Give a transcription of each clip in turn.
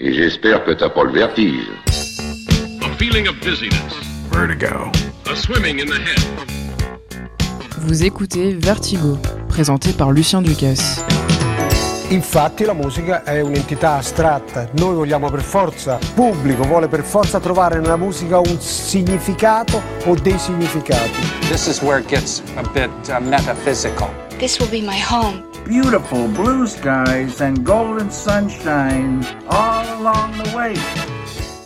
Et j'espère que t'as pas le vertige. A feeling of dizziness. Vertigo. A swimming in the head. Vous écoutez Vertigo, présenté par Lucien Ducasse. Infatti la musica è un'entità astratta, noi vogliamo per forza, il pubblico vuole per forza trovare nella musica un significato o dei significati. This is where it gets a bit uh, metaphysical. This will be my home. beautiful blue skies and golden sunshine all along the way.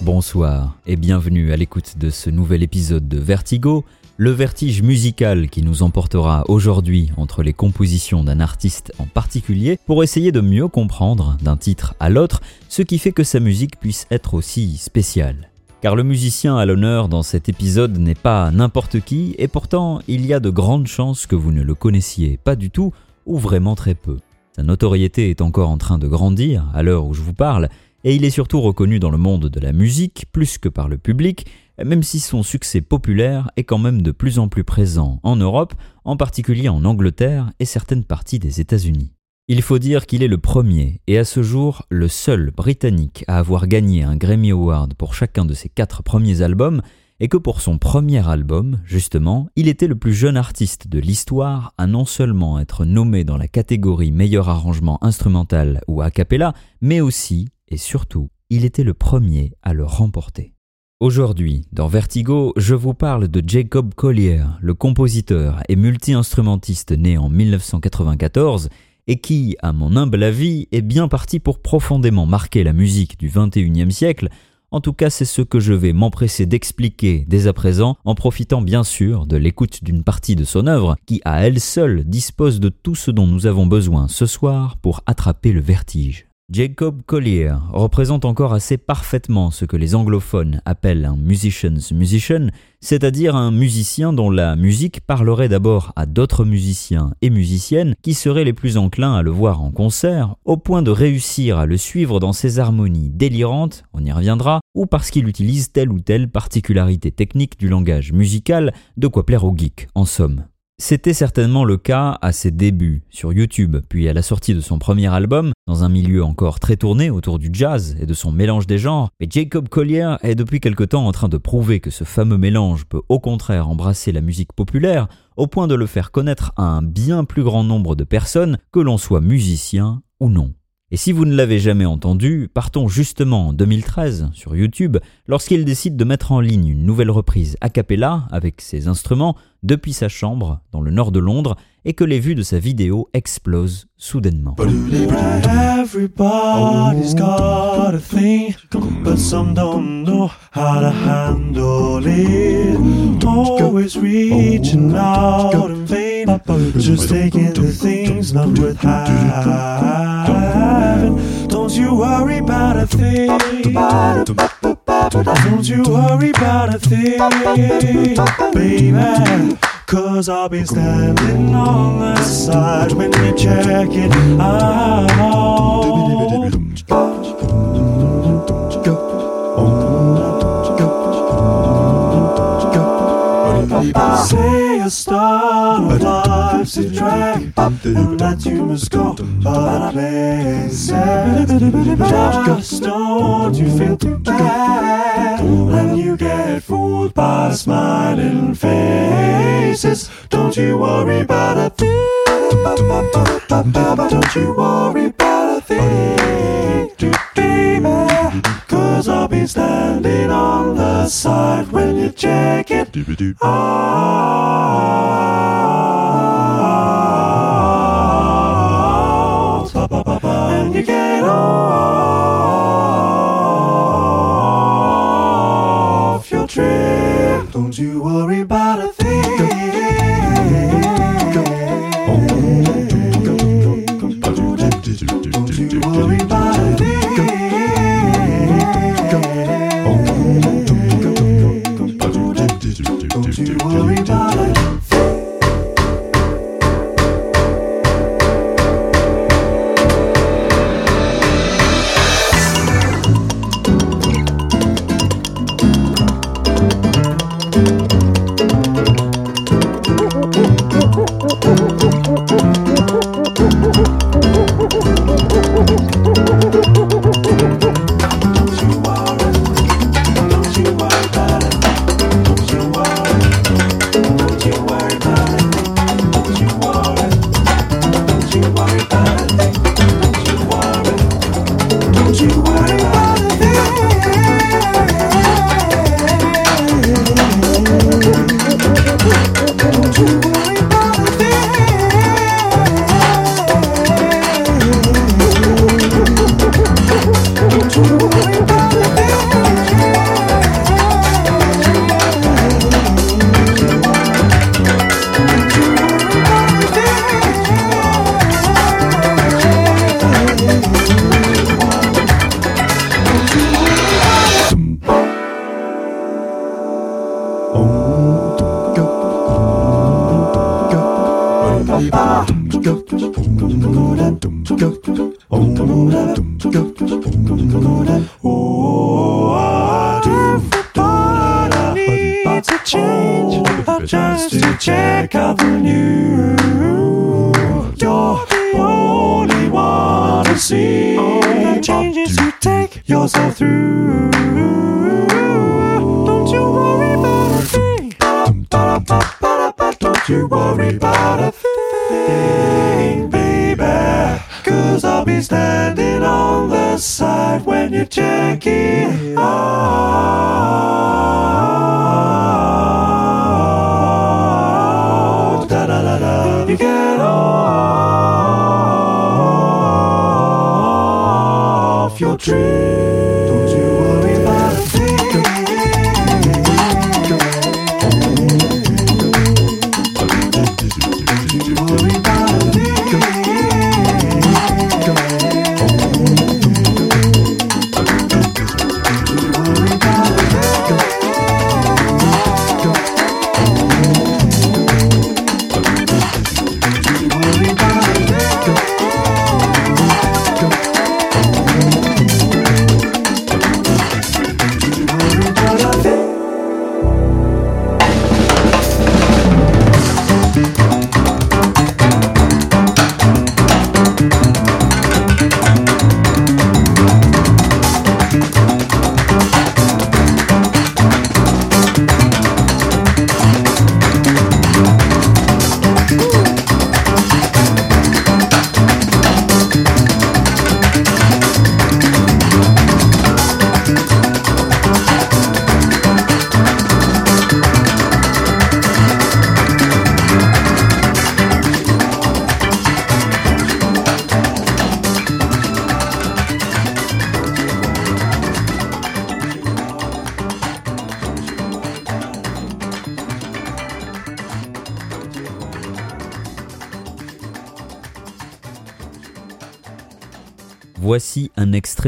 Bonsoir et bienvenue à l'écoute de ce nouvel épisode de Vertigo, le vertige musical qui nous emportera aujourd'hui entre les compositions d'un artiste en particulier pour essayer de mieux comprendre d'un titre à l'autre ce qui fait que sa musique puisse être aussi spéciale. Car le musicien à l'honneur dans cet épisode n'est pas n'importe qui et pourtant il y a de grandes chances que vous ne le connaissiez pas du tout ou vraiment très peu. Sa notoriété est encore en train de grandir à l'heure où je vous parle, et il est surtout reconnu dans le monde de la musique plus que par le public, même si son succès populaire est quand même de plus en plus présent en Europe, en particulier en Angleterre et certaines parties des États-Unis. Il faut dire qu'il est le premier et à ce jour le seul Britannique à avoir gagné un Grammy Award pour chacun de ses quatre premiers albums et que pour son premier album, justement, il était le plus jeune artiste de l'histoire à non seulement être nommé dans la catégorie meilleur arrangement instrumental ou a cappella, mais aussi, et surtout, il était le premier à le remporter. Aujourd'hui, dans Vertigo, je vous parle de Jacob Collier, le compositeur et multi-instrumentiste né en 1994 et qui, à mon humble avis, est bien parti pour profondément marquer la musique du XXIe siècle en tout cas, c'est ce que je vais m'empresser d'expliquer dès à présent, en profitant bien sûr de l'écoute d'une partie de son œuvre, qui à elle seule dispose de tout ce dont nous avons besoin ce soir pour attraper le vertige. Jacob Collier représente encore assez parfaitement ce que les anglophones appellent un musician's musician, c'est-à-dire un musicien dont la musique parlerait d'abord à d'autres musiciens et musiciennes qui seraient les plus enclins à le voir en concert, au point de réussir à le suivre dans ses harmonies délirantes, on y reviendra, ou parce qu'il utilise telle ou telle particularité technique du langage musical, de quoi plaire aux geeks, en somme. C'était certainement le cas à ses débuts sur YouTube, puis à la sortie de son premier album, dans un milieu encore très tourné autour du jazz et de son mélange des genres, mais Jacob Collier est depuis quelque temps en train de prouver que ce fameux mélange peut au contraire embrasser la musique populaire, au point de le faire connaître à un bien plus grand nombre de personnes, que l'on soit musicien ou non. Et si vous ne l'avez jamais entendu, partons justement en 2013 sur YouTube lorsqu'il décide de mettre en ligne une nouvelle reprise a cappella avec ses instruments depuis sa chambre dans le nord de Londres et que les vues de sa vidéo explosent soudainement. Don't you worry about a thing. Don't you worry about a thing, baby. Cause I'll be standing on the side when you check it out. Say a star life's a drag. And that you must go. But places. Just don't you feel too bad When you get fooled by smiling faces? Don't you worry about a thing. Don't you worry about a thing. Baby Cause I'll be standing on the side when you check it. Out. And you get off your trip. Don't you worry about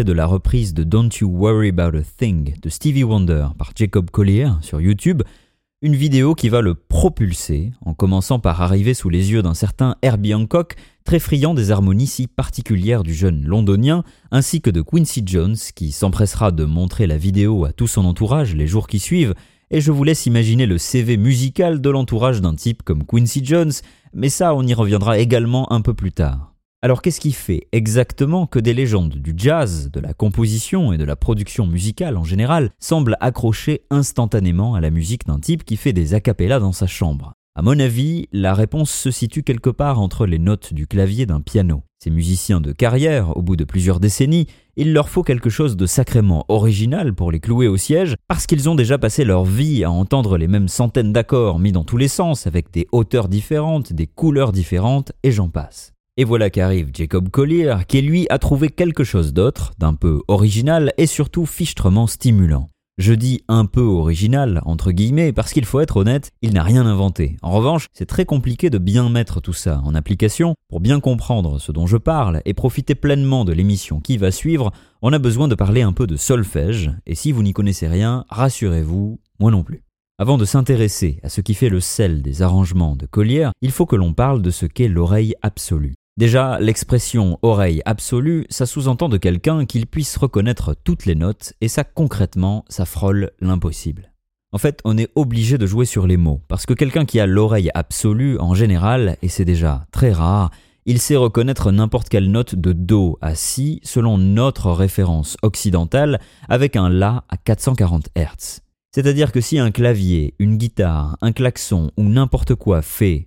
de la reprise de Don't You Worry About a Thing de Stevie Wonder par Jacob Collier sur YouTube, une vidéo qui va le propulser en commençant par arriver sous les yeux d'un certain Herbie Hancock, très friand des harmonies si particulières du jeune londonien, ainsi que de Quincy Jones qui s'empressera de montrer la vidéo à tout son entourage les jours qui suivent, et je vous laisse imaginer le CV musical de l'entourage d'un type comme Quincy Jones, mais ça on y reviendra également un peu plus tard. Alors qu'est-ce qui fait exactement que des légendes du jazz, de la composition et de la production musicale en général semblent accrocher instantanément à la musique d'un type qui fait des acapellas dans sa chambre? À mon avis, la réponse se situe quelque part entre les notes du clavier d'un piano. Ces musiciens de carrière, au bout de plusieurs décennies, il leur faut quelque chose de sacrément original pour les clouer au siège, parce qu'ils ont déjà passé leur vie à entendre les mêmes centaines d'accords mis dans tous les sens, avec des hauteurs différentes, des couleurs différentes, et j'en passe. Et voilà qu'arrive Jacob Collier, qui lui a trouvé quelque chose d'autre, d'un peu original et surtout fichtrement stimulant. Je dis un peu original, entre guillemets, parce qu'il faut être honnête, il n'a rien inventé. En revanche, c'est très compliqué de bien mettre tout ça en application. Pour bien comprendre ce dont je parle et profiter pleinement de l'émission qui va suivre, on a besoin de parler un peu de solfège, et si vous n'y connaissez rien, rassurez-vous, moi non plus. Avant de s'intéresser à ce qui fait le sel des arrangements de Collier, il faut que l'on parle de ce qu'est l'oreille absolue. Déjà, l'expression oreille absolue, ça sous-entend de quelqu'un qu'il puisse reconnaître toutes les notes, et ça concrètement, ça frôle l'impossible. En fait, on est obligé de jouer sur les mots, parce que quelqu'un qui a l'oreille absolue, en général, et c'est déjà très rare, il sait reconnaître n'importe quelle note de Do à Si selon notre référence occidentale, avec un La à 440 Hz. C'est-à-dire que si un clavier, une guitare, un klaxon ou n'importe quoi fait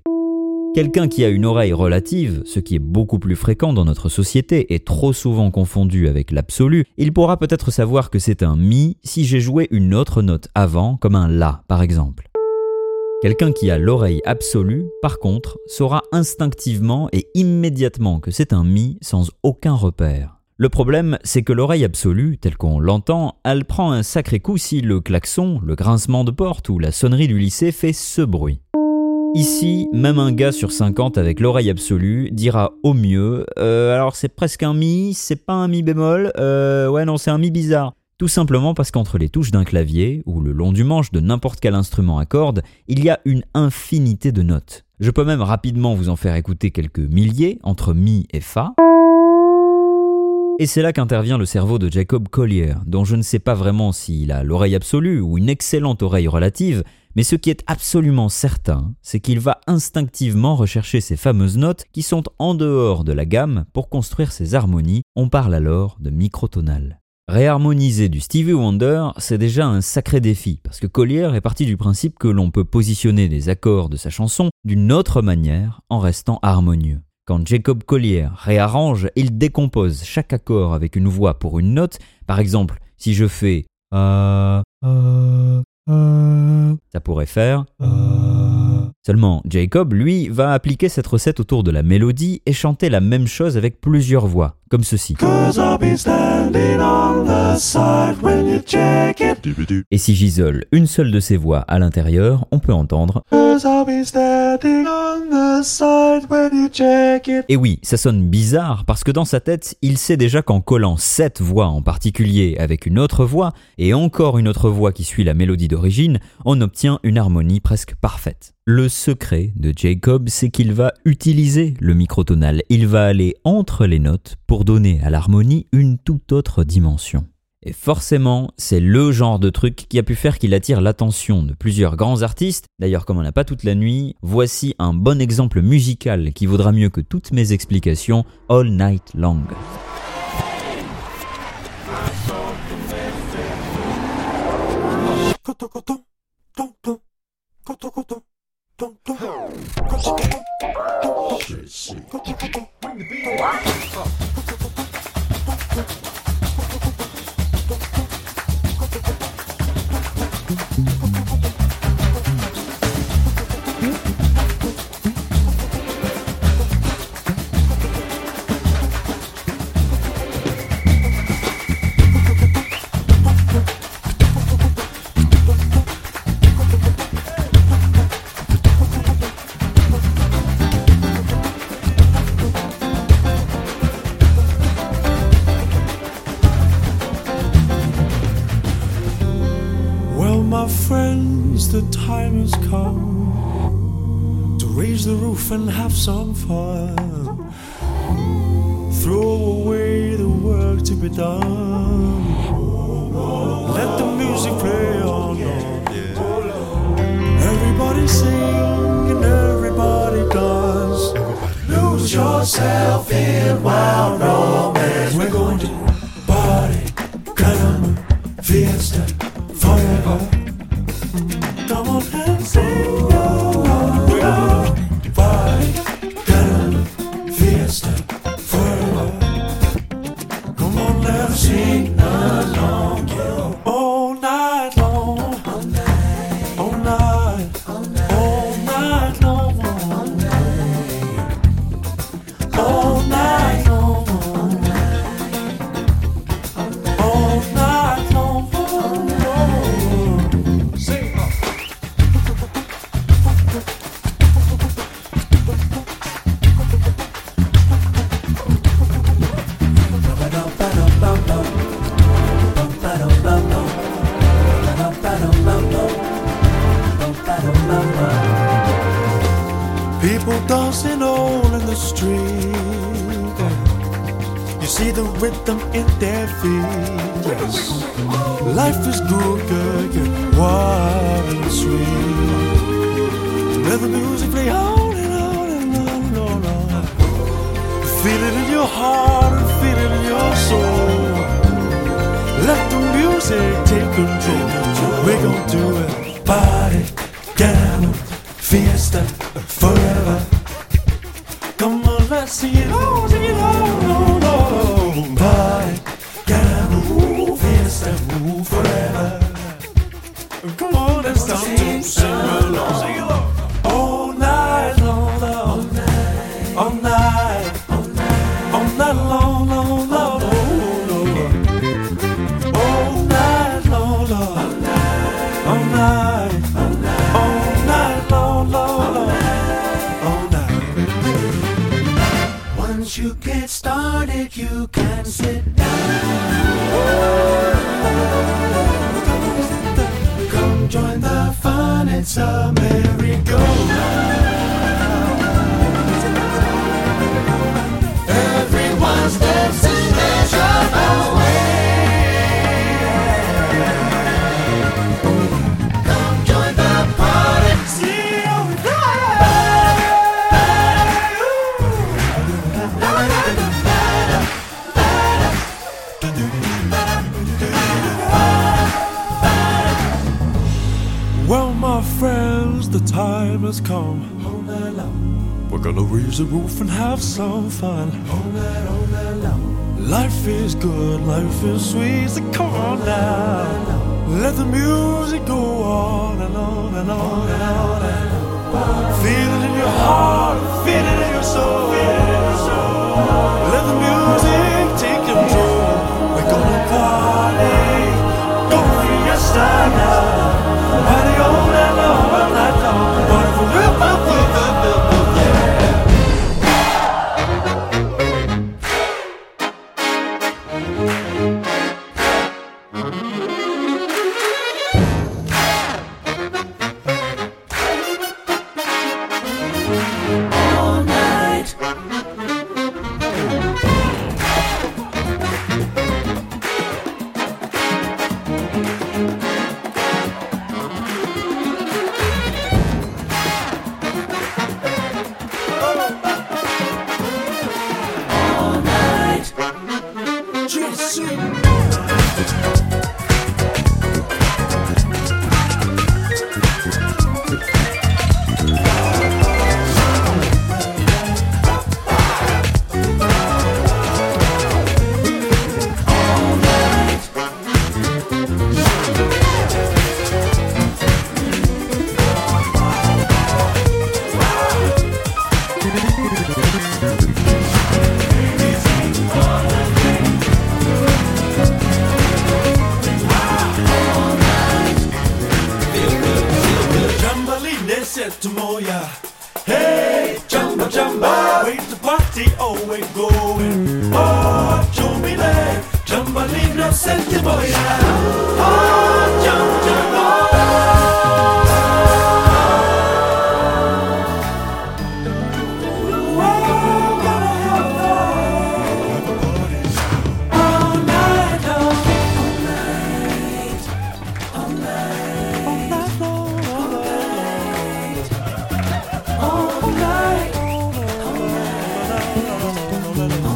Quelqu'un qui a une oreille relative, ce qui est beaucoup plus fréquent dans notre société et trop souvent confondu avec l'absolu, il pourra peut-être savoir que c'est un mi si j'ai joué une autre note avant, comme un la par exemple. Quelqu'un qui a l'oreille absolue, par contre, saura instinctivement et immédiatement que c'est un mi sans aucun repère. Le problème, c'est que l'oreille absolue, telle qu'on l'entend, elle prend un sacré coup si le klaxon, le grincement de porte ou la sonnerie du lycée fait ce bruit. Ici, même un gars sur 50 avec l'oreille absolue dira au mieux euh, alors c'est presque un mi, c'est pas un mi bémol, euh, ouais non c'est un mi bizarre. Tout simplement parce qu'entre les touches d'un clavier ou le long du manche de n'importe quel instrument à cordes, il y a une infinité de notes. Je peux même rapidement vous en faire écouter quelques milliers entre mi et fa. Et c'est là qu'intervient le cerveau de Jacob Collier, dont je ne sais pas vraiment s'il a l'oreille absolue ou une excellente oreille relative, mais ce qui est absolument certain, c'est qu'il va instinctivement rechercher ces fameuses notes qui sont en dehors de la gamme pour construire ses harmonies, on parle alors de microtonal. Réharmoniser du Stevie Wonder, c'est déjà un sacré défi, parce que Collier est parti du principe que l'on peut positionner des accords de sa chanson d'une autre manière en restant harmonieux. Quand Jacob Collier réarrange, il décompose chaque accord avec une voix pour une note. Par exemple, si je fais euh, euh, ça pourrait faire. Seulement, Jacob, lui, va appliquer cette recette autour de la mélodie et chanter la même chose avec plusieurs voix, comme ceci. Et si j'isole une seule de ces voix à l'intérieur, on peut entendre Et oui, ça sonne bizarre parce que dans sa tête, il sait déjà qu'en collant cette voix en particulier avec une autre voix et encore une autre voix qui suit la mélodie d'origine, on obtient une harmonie presque parfaite. Le secret de Jacob, c'est qu'il va utiliser le microtonal. Il va aller entre les notes pour donner à l'harmonie une toute autre dimension. Et forcément, c'est le genre de truc qui a pu faire qu'il attire l'attention de plusieurs grands artistes. D'ailleurs, comme on n'a pas toute la nuit, voici un bon exemple musical qui vaudra mieux que toutes mes explications All Night Long. Shit, shit. Bring the. Come to raise the roof and have some fun. Throw away the work to be done. Feel it in your heart feel it in your soul. Let the music take control. We're gonna do it. Party, gamble, fiesta, forever. gotta see it all, see it all, all, all. Party, move, move forever. Come on, it's time to sing along, sing along. Once you get started, you can sit down. Come join the fun, it's a merry-go-round. Has come. We're gonna raise the roof and have some fun. Life is good, life is sweet, so come on now. Let the music go on and on and on and on and on. Feel it in your heart, feel it in your soul. Let the music take control. We're gonna party, go fiesta now. La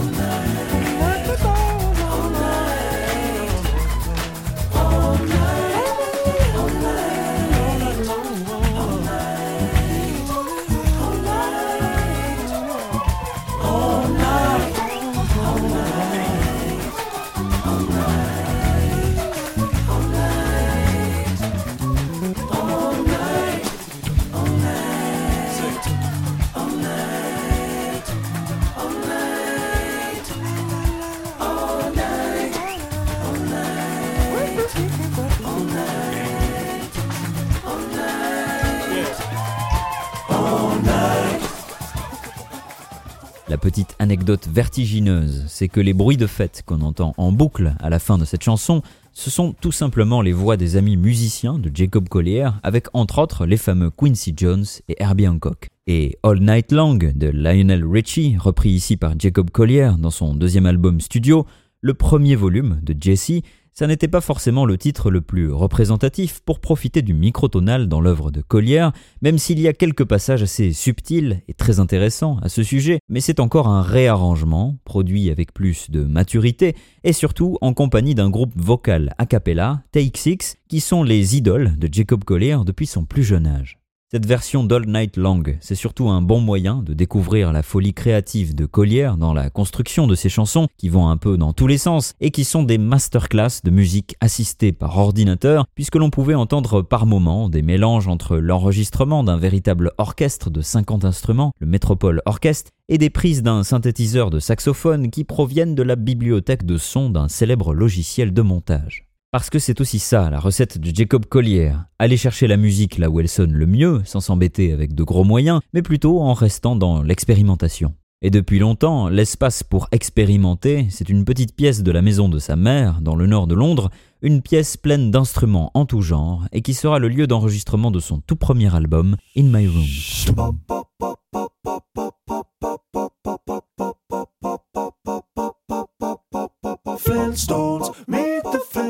vertigineuse, c'est que les bruits de fête qu'on entend en boucle à la fin de cette chanson, ce sont tout simplement les voix des amis musiciens de Jacob Collier, avec entre autres les fameux Quincy Jones et Herbie Hancock. Et All Night Long de Lionel Richie, repris ici par Jacob Collier dans son deuxième album studio, le premier volume de Jesse, ça n'était pas forcément le titre le plus représentatif pour profiter du microtonal dans l'œuvre de Collier, même s'il y a quelques passages assez subtils et très intéressants à ce sujet, mais c'est encore un réarrangement, produit avec plus de maturité, et surtout en compagnie d'un groupe vocal a cappella, Six, qui sont les idoles de Jacob Collier depuis son plus jeune âge. Cette version d'All Night Long, c'est surtout un bon moyen de découvrir la folie créative de Collier dans la construction de ses chansons qui vont un peu dans tous les sens et qui sont des masterclass de musique assistée par ordinateur puisque l'on pouvait entendre par moments des mélanges entre l'enregistrement d'un véritable orchestre de 50 instruments, le Metropole Orchestre, et des prises d'un synthétiseur de saxophone qui proviennent de la bibliothèque de sons d'un célèbre logiciel de montage. Parce que c'est aussi ça, la recette de Jacob Collier. Aller chercher la musique là où elle sonne le mieux, sans s'embêter avec de gros moyens, mais plutôt en restant dans l'expérimentation. Et depuis longtemps, l'espace pour expérimenter, c'est une petite pièce de la maison de sa mère, dans le nord de Londres, une pièce pleine d'instruments en tout genre, et qui sera le lieu d'enregistrement de son tout premier album, In My Room.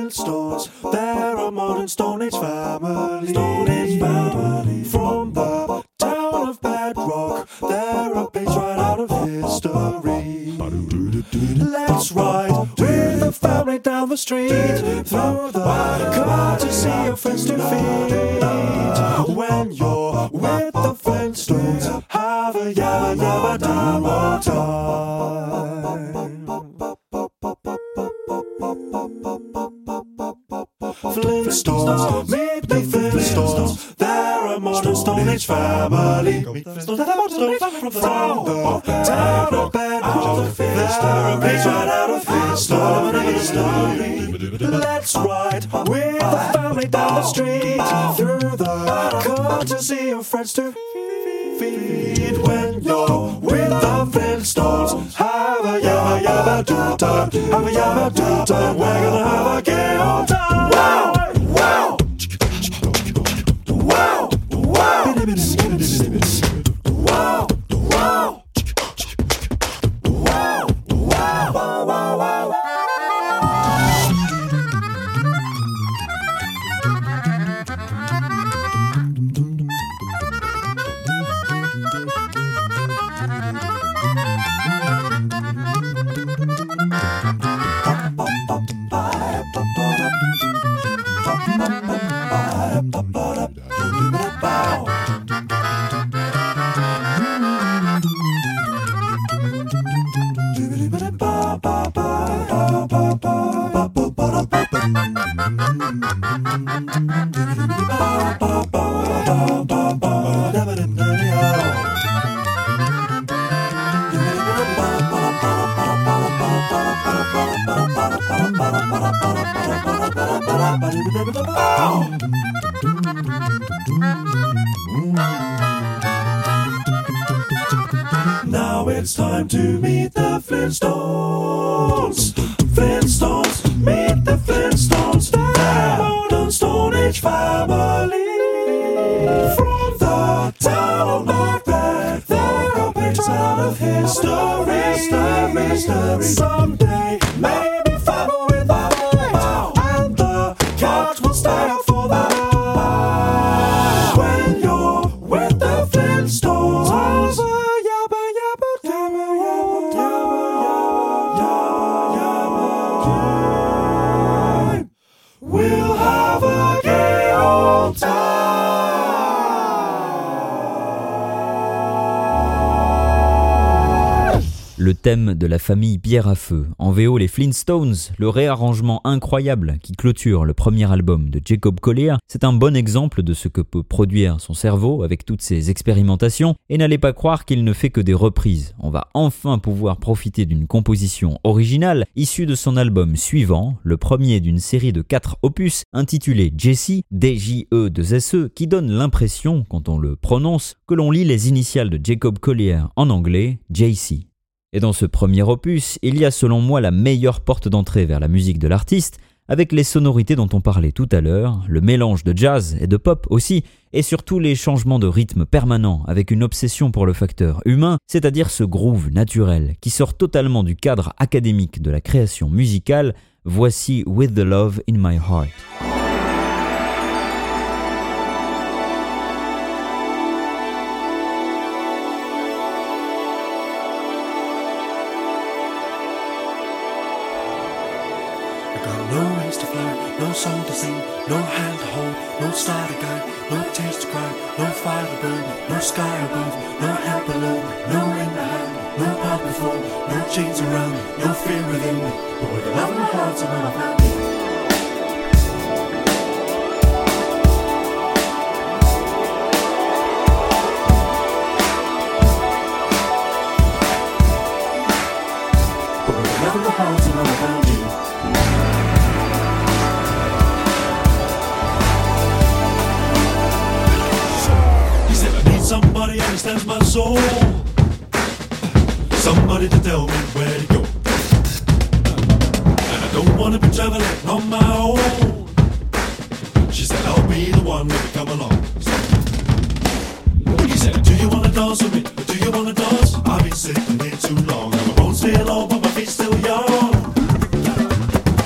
Flintstones. They're a modern Stone Age family. Stone Age family. From the town of Bedrock, they're a page right out of history. Let's ride with the family down the street through the courtesy of friends to feed. It's thème de la famille Pierre à Feu, en VO les Flintstones, le réarrangement incroyable qui clôture le premier album de Jacob Collier, c'est un bon exemple de ce que peut produire son cerveau avec toutes ses expérimentations, et n'allez pas croire qu'il ne fait que des reprises. On va enfin pouvoir profiter d'une composition originale issue de son album suivant, le premier d'une série de quatre opus intitulé Jesse, D-J-E-2-S-E, qui donne l'impression, quand on le prononce, que l'on lit les initiales de Jacob Collier en anglais, JC. Et dans ce premier opus, il y a selon moi la meilleure porte d'entrée vers la musique de l'artiste, avec les sonorités dont on parlait tout à l'heure, le mélange de jazz et de pop aussi, et surtout les changements de rythme permanents avec une obsession pour le facteur humain, c'est-à-dire ce groove naturel qui sort totalement du cadre académique de la création musicale, voici With the Love in My Heart. song to sing, no hand to hold, no star to guide, no tears to cry, no fire to burn, no sky above, no help below, no in behind, no path before, no chains around, no fear within. Me, but with the love in my heart and in my family. But with the love in my heart Stands my soul. Somebody to tell me where to go. And I don't wanna be traveling on my own. She said, I'll be the one when you come along. He said, Do you wanna dance with me? Do you wanna dance? I've been sitting here too long. And my bones feel old, but my feet still young.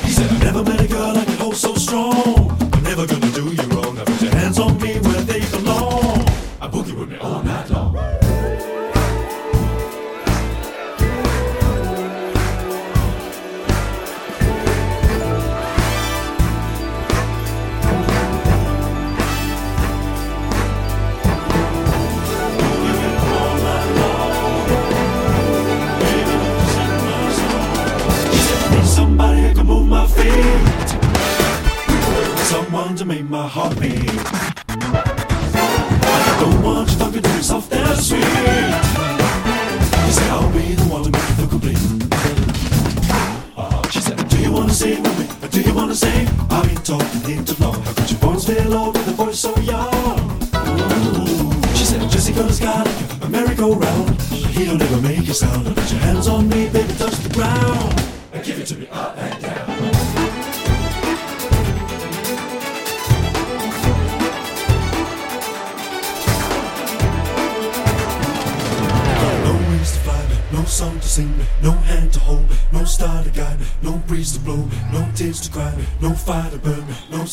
He said, "I never met a girl I could hold so strong.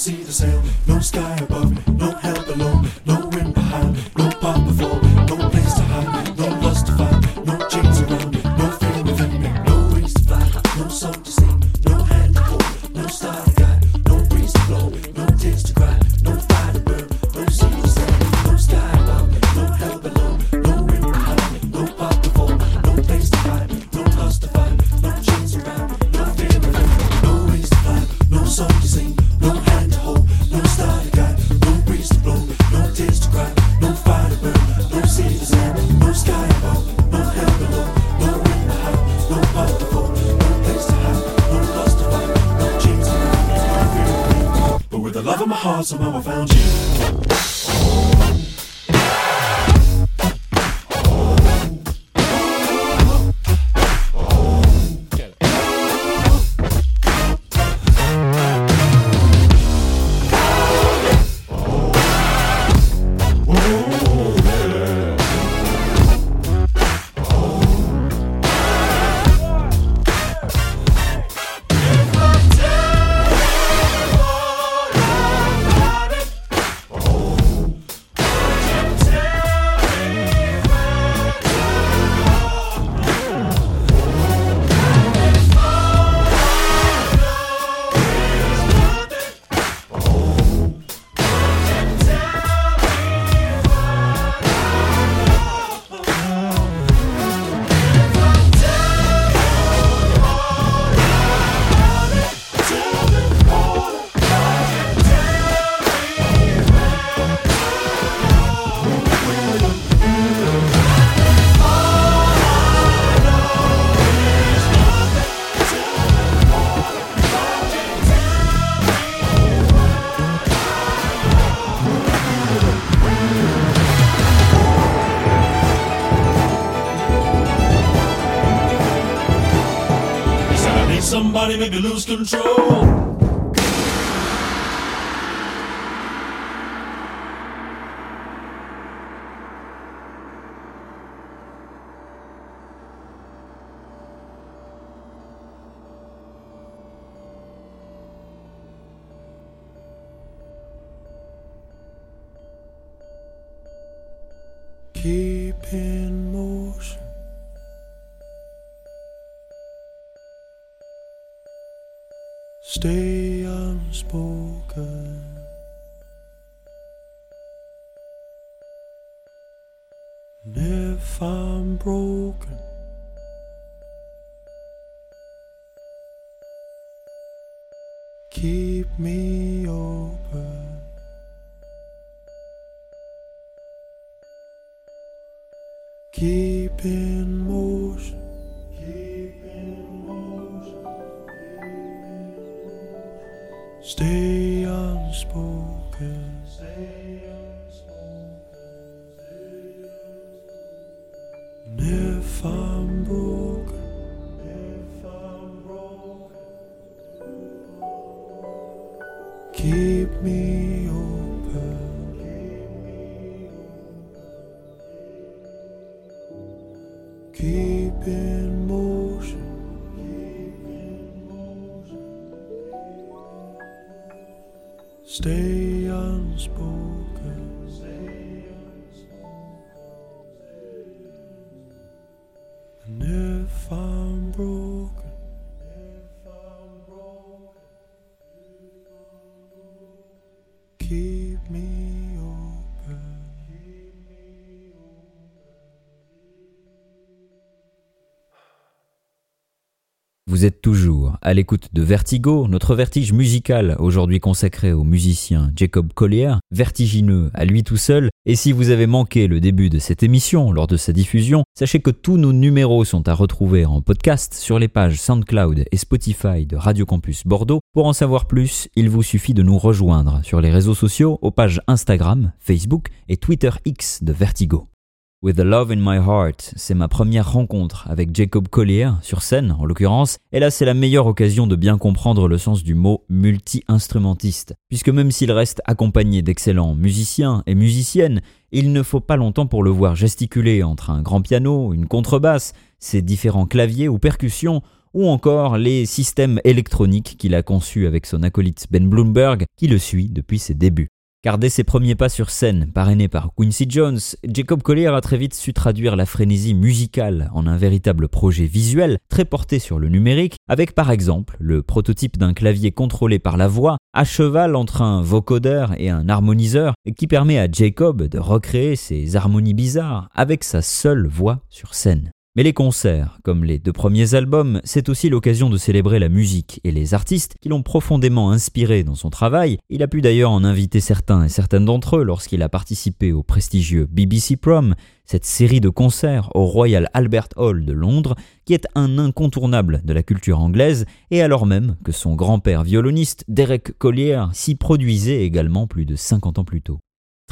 see the sail. for my heart, somehow I found you. control. keep in motion. stay unspoken. Vous êtes toujours à l'écoute de Vertigo, notre vertige musical aujourd'hui consacré au musicien Jacob Collier, vertigineux à lui tout seul. Et si vous avez manqué le début de cette émission lors de sa diffusion, sachez que tous nos numéros sont à retrouver en podcast sur les pages SoundCloud et Spotify de Radio Campus Bordeaux. Pour en savoir plus, il vous suffit de nous rejoindre sur les réseaux sociaux aux pages Instagram, Facebook et Twitter X de Vertigo. With the Love in My Heart, c'est ma première rencontre avec Jacob Collier, sur scène en l'occurrence, et là c'est la meilleure occasion de bien comprendre le sens du mot multi-instrumentiste, puisque même s'il reste accompagné d'excellents musiciens et musiciennes, il ne faut pas longtemps pour le voir gesticuler entre un grand piano, une contrebasse, ses différents claviers ou percussions, ou encore les systèmes électroniques qu'il a conçus avec son acolyte Ben Bloomberg, qui le suit depuis ses débuts. Car dès ses premiers pas sur scène, parrainé par Quincy Jones, Jacob Collier a très vite su traduire la frénésie musicale en un véritable projet visuel très porté sur le numérique, avec par exemple le prototype d'un clavier contrôlé par la voix, à cheval entre un vocodeur et un harmoniseur, qui permet à Jacob de recréer ses harmonies bizarres avec sa seule voix sur scène. Mais les concerts, comme les deux premiers albums, c'est aussi l'occasion de célébrer la musique et les artistes qui l'ont profondément inspiré dans son travail. Il a pu d'ailleurs en inviter certains et certaines d'entre eux lorsqu'il a participé au prestigieux BBC Prom, cette série de concerts au Royal Albert Hall de Londres, qui est un incontournable de la culture anglaise, et alors même que son grand-père violoniste, Derek Collier, s'y produisait également plus de 50 ans plus tôt.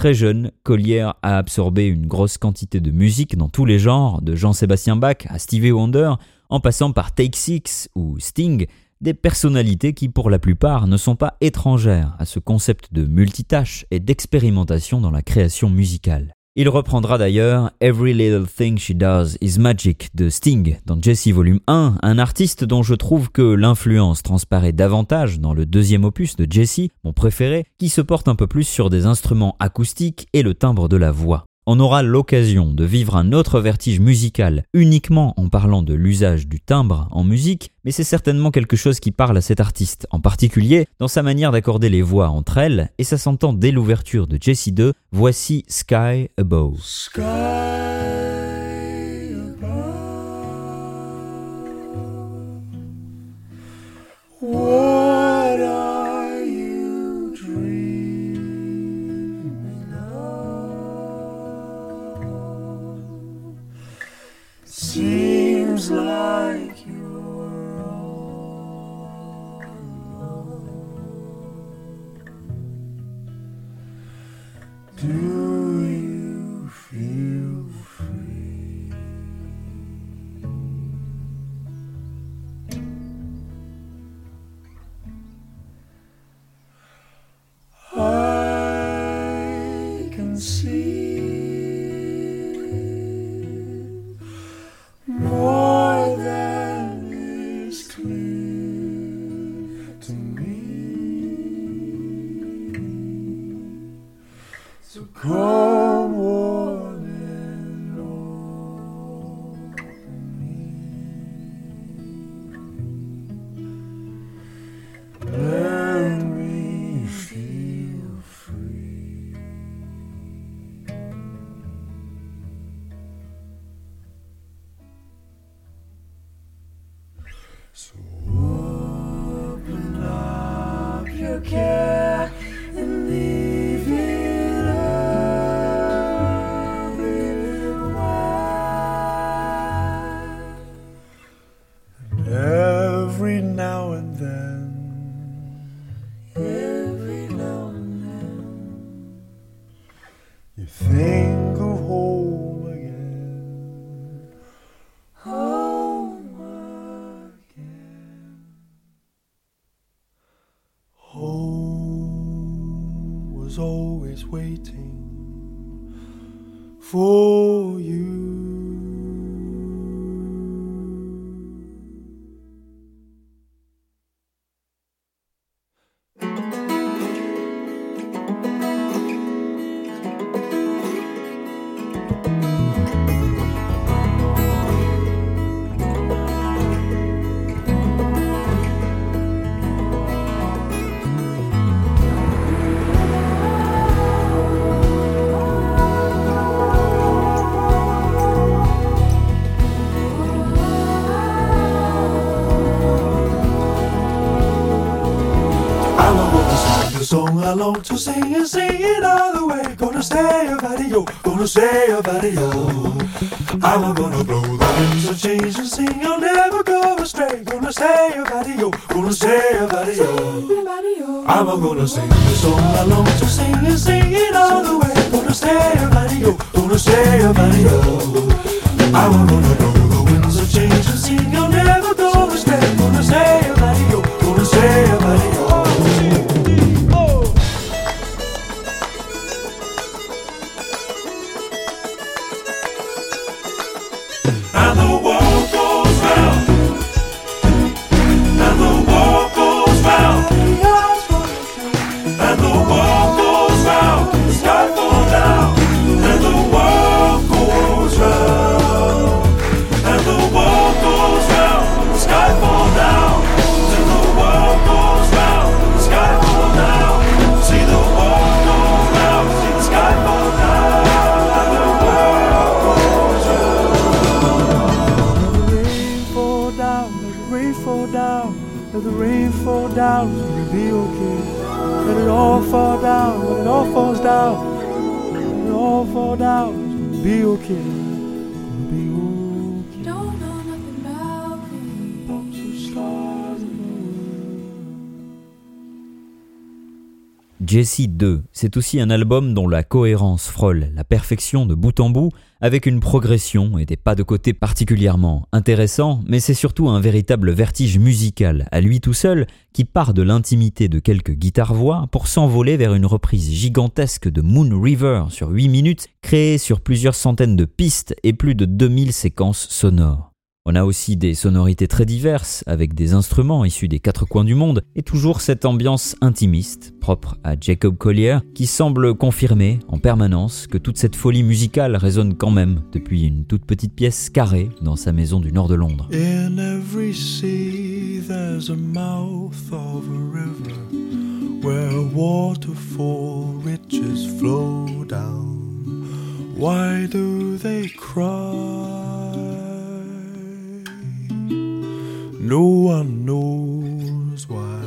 Très jeune, Collier a absorbé une grosse quantité de musique dans tous les genres, de Jean-Sébastien Bach à Stevie Wonder, en passant par Take Six ou Sting, des personnalités qui pour la plupart ne sont pas étrangères à ce concept de multitâche et d'expérimentation dans la création musicale. Il reprendra d'ailleurs Every Little Thing She Does Is Magic de Sting dans Jesse Volume 1, un artiste dont je trouve que l'influence transparaît davantage dans le deuxième opus de Jesse, mon préféré, qui se porte un peu plus sur des instruments acoustiques et le timbre de la voix. On aura l'occasion de vivre un autre vertige musical uniquement en parlant de l'usage du timbre en musique, mais c'est certainement quelque chose qui parle à cet artiste, en particulier dans sa manière d'accorder les voix entre elles, et ça s'entend dès l'ouverture de Jessie 2, voici Sky Above. Mm. Now and then, song to sing and sing it all the way. Gonna stay about yo, gonna stay about yo. I'm gonna blow the winds of change and sing. I'll never go astray. Gonna stay about yo, gonna stay about yo. I'm gonna sing the song along to sing and sing it all the way. Gonna stay about yo, gonna stay about yo. I'm gonna blow the winds of change and sing. I'll never go astray. Gonna stay Jessie 2, c'est aussi un album dont la cohérence frôle la perfection de bout en bout, avec une progression et des pas de côté particulièrement intéressants, mais c'est surtout un véritable vertige musical à lui tout seul qui part de l'intimité de quelques guitares-voix pour s'envoler vers une reprise gigantesque de Moon River sur 8 minutes, créée sur plusieurs centaines de pistes et plus de 2000 séquences sonores. On a aussi des sonorités très diverses, avec des instruments issus des quatre coins du monde, et toujours cette ambiance intimiste, propre à Jacob Collier, qui semble confirmer en permanence que toute cette folie musicale résonne quand même depuis une toute petite pièce carrée dans sa maison du nord de Londres. Every sea, there's a mouth of a river where waterfall riches flow down. Why do they cry? No one knows why.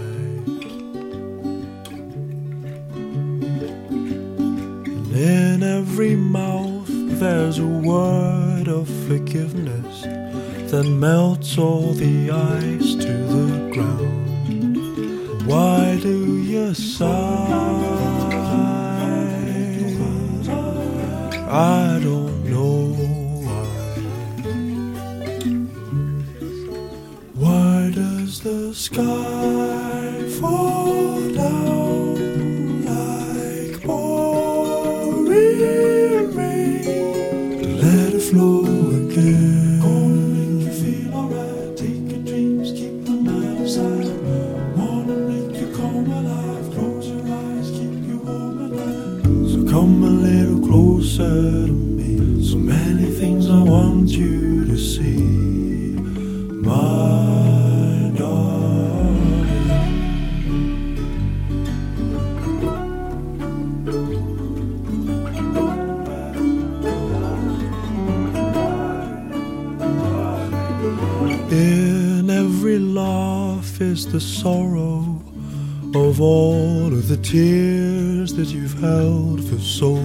And in every mouth, there's a word of forgiveness that melts all the ice to the ground. Why do you sigh? Tears that you've held for so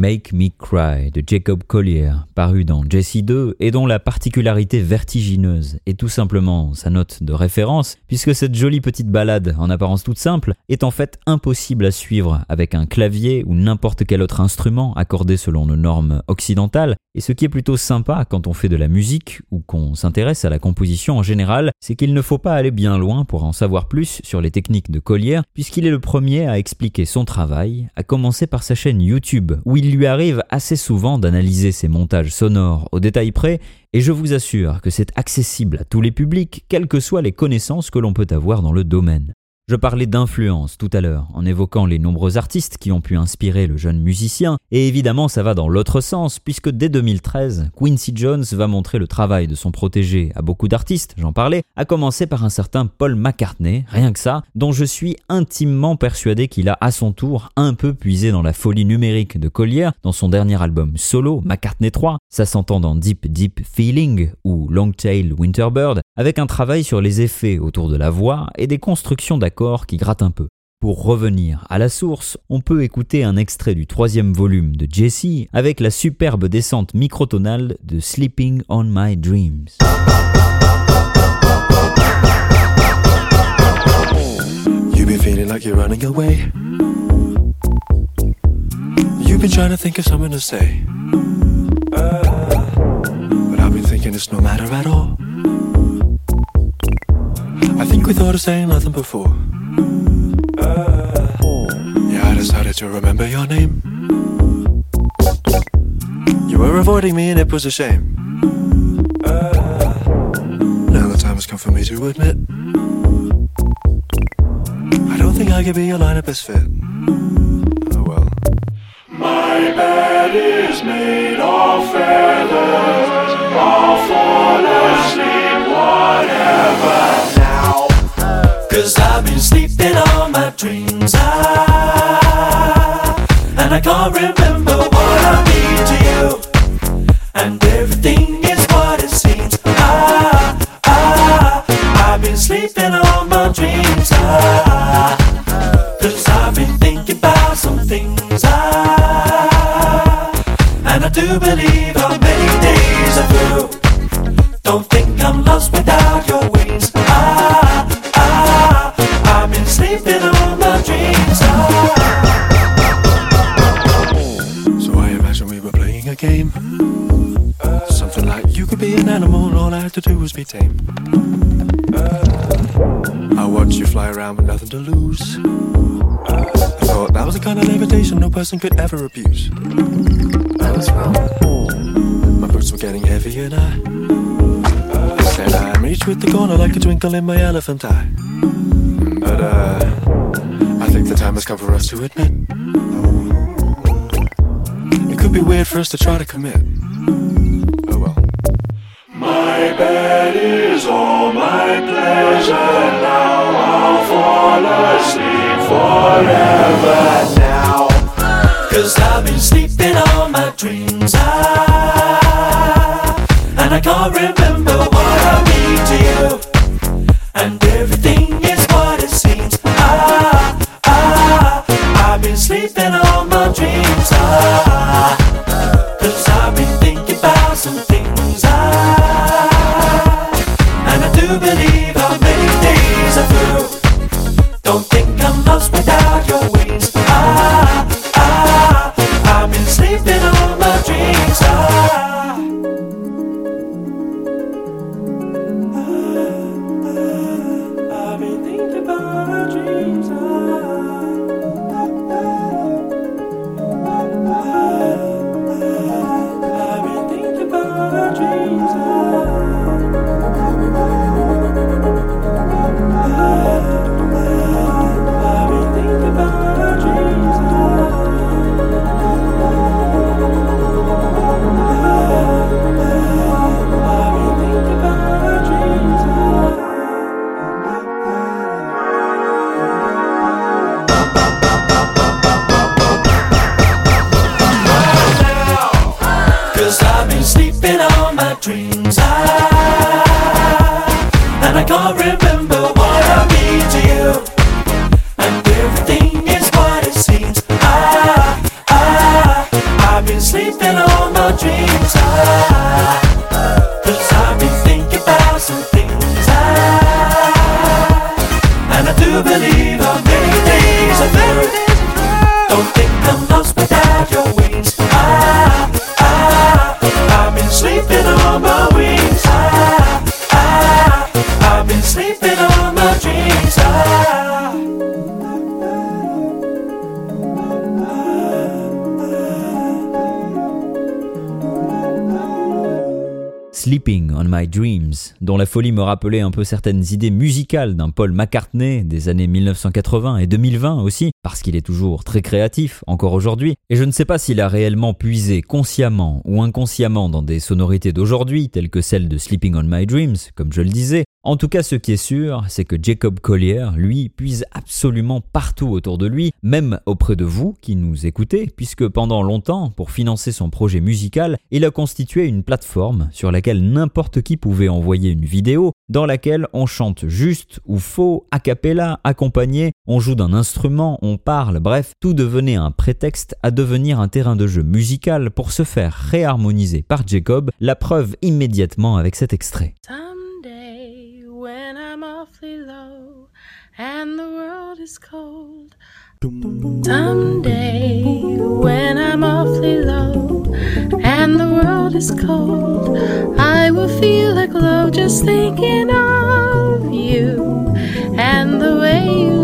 Make Me Cry de Jacob Collier, paru dans Jessie 2 et dont la particularité vertigineuse est tout simplement sa note de référence, puisque cette jolie petite ballade, en apparence toute simple, est en fait impossible à suivre avec un clavier ou n'importe quel autre instrument accordé selon nos normes occidentales. Et ce qui est plutôt sympa quand on fait de la musique ou qu'on s'intéresse à la composition en général, c'est qu'il ne faut pas aller bien loin pour en savoir plus sur les techniques de Collier, puisqu'il est le premier à expliquer son travail, à commencer par sa chaîne YouTube, où il lui arrive assez souvent d'analyser ses montages sonores au détail près, et je vous assure que c'est accessible à tous les publics, quelles que soient les connaissances que l'on peut avoir dans le domaine. Je parlais d'influence tout à l'heure, en évoquant les nombreux artistes qui ont pu inspirer le jeune musicien, et évidemment ça va dans l'autre sens, puisque dès 2013, Quincy Jones va montrer le travail de son protégé à beaucoup d'artistes, j'en parlais, à commencer par un certain Paul McCartney, rien que ça, dont je suis intimement persuadé qu'il a à son tour un peu puisé dans la folie numérique de Collier. Dans son dernier album solo, McCartney 3, ça s'entend dans Deep Deep Feeling ou Longtail Winterbird, avec un travail sur les effets autour de la voix et des constructions d'accords qui grattent un peu. Pour revenir à la source, on peut écouter un extrait du troisième volume de Jesse avec la superbe descente microtonale de Sleeping on My Dreams. You been feeling like you're running away. You've been trying to think of something to say. But I've been thinking it's no matter at all. I think we thought of saying nothing before. Yeah, I decided to remember your name. You were avoiding me and it was a shame. Now the time has come for me to admit. I don't think I could be your line of best fit. Oh well. My bed is made of feathers. I'll fall asleep, whatever. Cause I've been sleeping on my dreams. I, and I can't remember what I mean to you. And everything is what it seems. I, I, I've been sleeping on my dreams. I, Cause I've been thinking about some things I And I do believe how many days are through Don't think I'm lost without your wings sleeping on my dreams I, So I imagine we were playing a game Something like you could be an animal all I had to do was be tame I watch you fly around with nothing to lose. I thought that was the kind of levitation no person could ever abuse. I was wrong. My boots were getting heavy and I said I'm reach with the corner like a twinkle in my elephant eye. But uh, I think the time has come for us to admit it could be weird for us to try to commit. Oh well. My bed is all my pleasure now. I'll fall asleep forever now. Cause I've been sleeping all my dreams. I, and I can't remember what I mean to you. Dont la folie me rappelait un peu certaines idées musicales d'un Paul McCartney des années 1980 et 2020 aussi, parce qu'il est toujours très créatif, encore aujourd'hui, et je ne sais pas s'il a réellement puisé consciemment ou inconsciemment dans des sonorités d'aujourd'hui, telles que celles de Sleeping on My Dreams, comme je le disais. En tout cas, ce qui est sûr, c'est que Jacob Collier, lui, puise absolument partout autour de lui, même auprès de vous qui nous écoutez, puisque pendant longtemps, pour financer son projet musical, il a constitué une plateforme sur laquelle n'importe qui pouvait envoyer une vidéo dans laquelle on chante juste ou faux, a cappella, accompagné, on joue d'un instrument, on parle, bref, tout devenait un prétexte à devenir un terrain de jeu musical pour se faire réharmoniser par Jacob, la preuve immédiatement avec cet extrait. Is cold. Someday, when I'm awfully low and the world is cold, I will feel a glow just thinking of you and the way you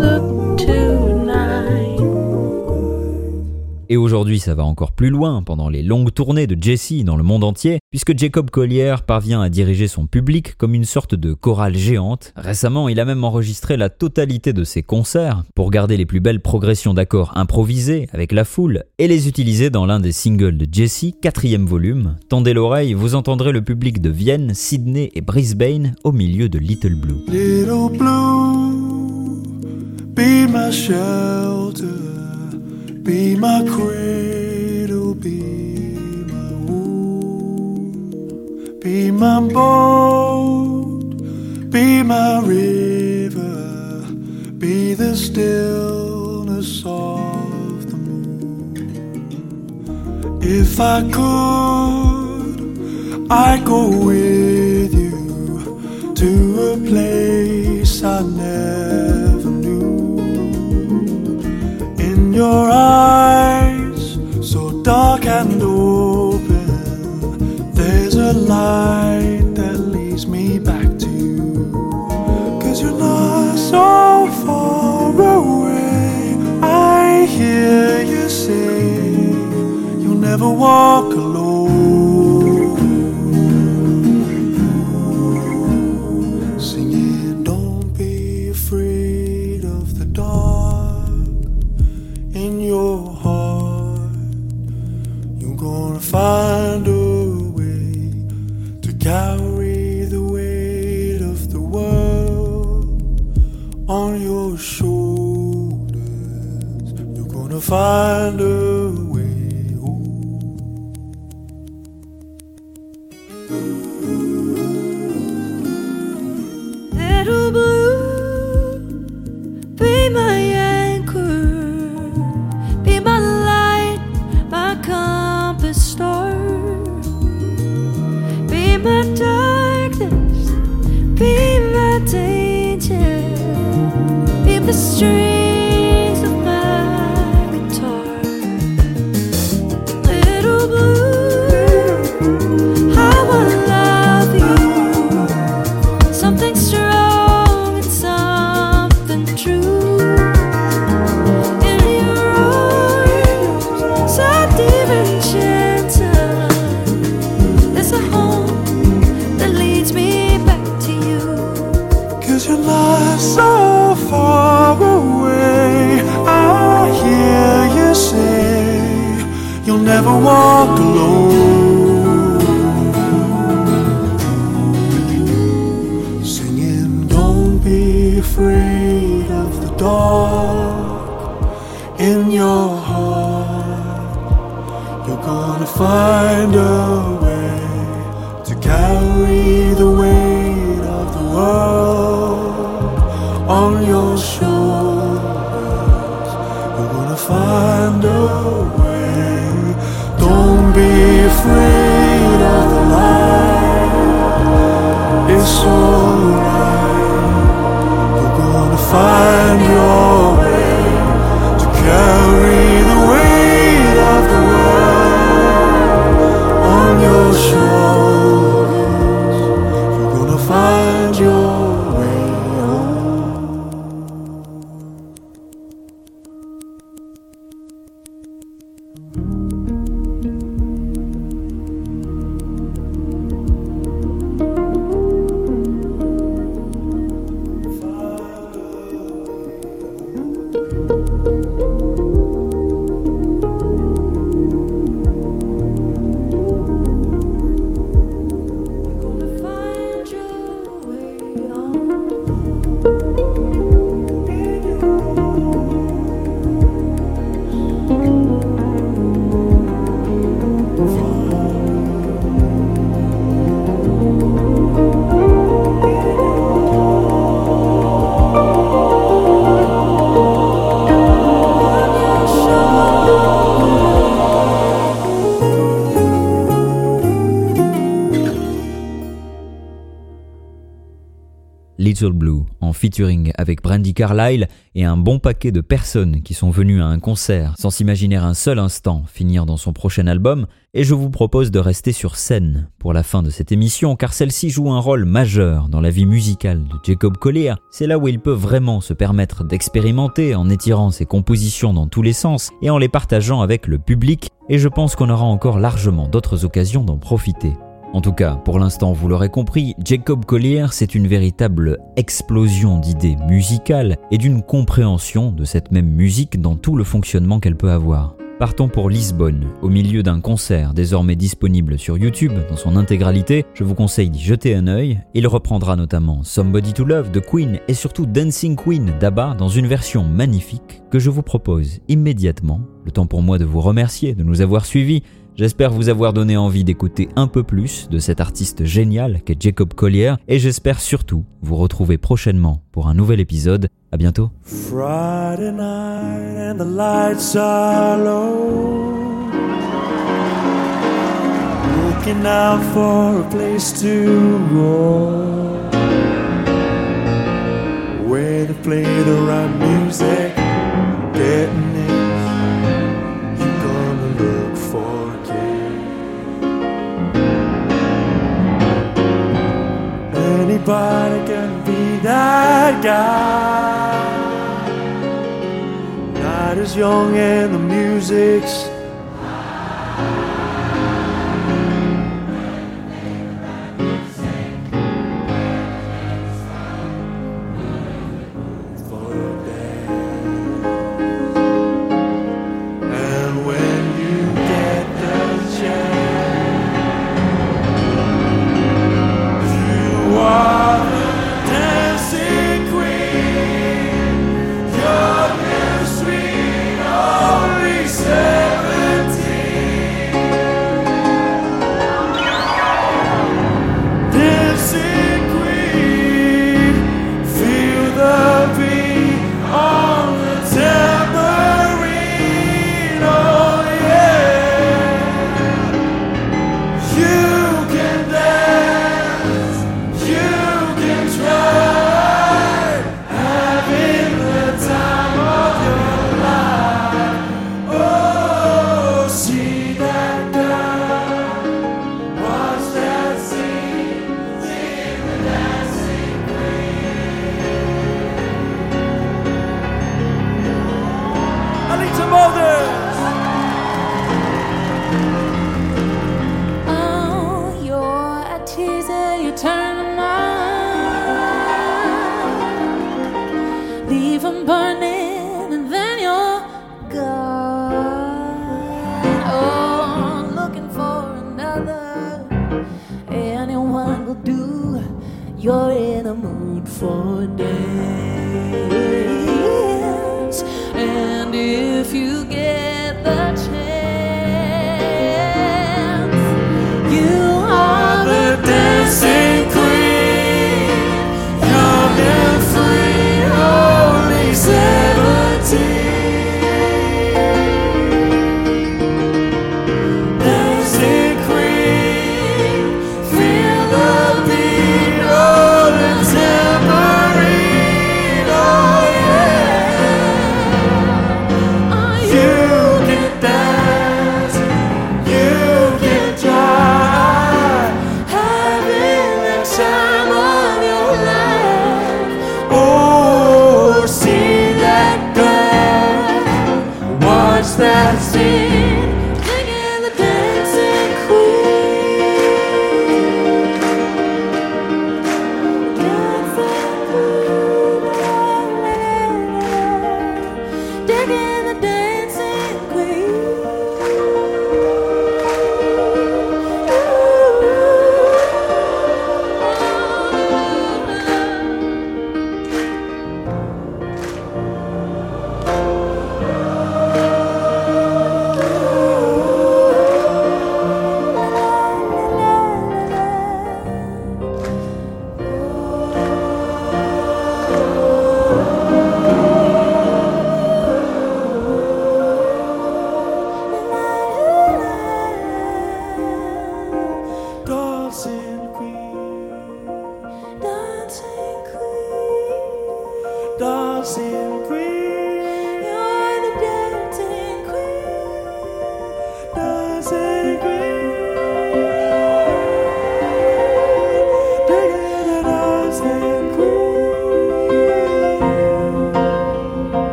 Et aujourd'hui, ça va encore plus loin pendant les longues tournées de Jesse dans le monde entier, puisque Jacob Collier parvient à diriger son public comme une sorte de chorale géante. Récemment, il a même enregistré la totalité de ses concerts pour garder les plus belles progressions d'accords improvisés avec la foule et les utiliser dans l'un des singles de Jesse, quatrième volume. Tendez l'oreille, vous entendrez le public de Vienne, Sydney et Brisbane au milieu de Little Blue. Little blue, be my shelter, be my cradle, be my womb, be my boat, be my river, be the stillness of the moon. If I could, I'd go with you to a place I never your eyes, so dark and open. There's a light that leads me back to you. Cause you're not so far away. I hear you say, You'll never walk alone. Blue en featuring avec Brandy Carlile et un bon paquet de personnes qui sont venues à un concert sans s'imaginer un seul instant finir dans son prochain album et je vous propose de rester sur scène pour la fin de cette émission car celle-ci joue un rôle majeur dans la vie musicale de Jacob Collier. C'est là où il peut vraiment se permettre d'expérimenter en étirant ses compositions dans tous les sens et en les partageant avec le public et je pense qu'on aura encore largement d'autres occasions d'en profiter. En tout cas, pour l'instant, vous l'aurez compris, Jacob Collier, c'est une véritable explosion d'idées musicales et d'une compréhension de cette même musique dans tout le fonctionnement qu'elle peut avoir. Partons pour Lisbonne, au milieu d'un concert désormais disponible sur YouTube dans son intégralité. Je vous conseille d'y jeter un œil. Il reprendra notamment Somebody to Love de Queen et surtout Dancing Queen d'ABBA dans une version magnifique que je vous propose immédiatement. Le temps pour moi de vous remercier de nous avoir suivis. J'espère vous avoir donné envie d'écouter un peu plus de cet artiste génial qu'est Jacob Collier et j'espère surtout vous retrouver prochainement pour un nouvel épisode. À bientôt. Friday night and the lights are low. Looking for a place to go. To play the music. Anybody can be that guy. Night is young and the music's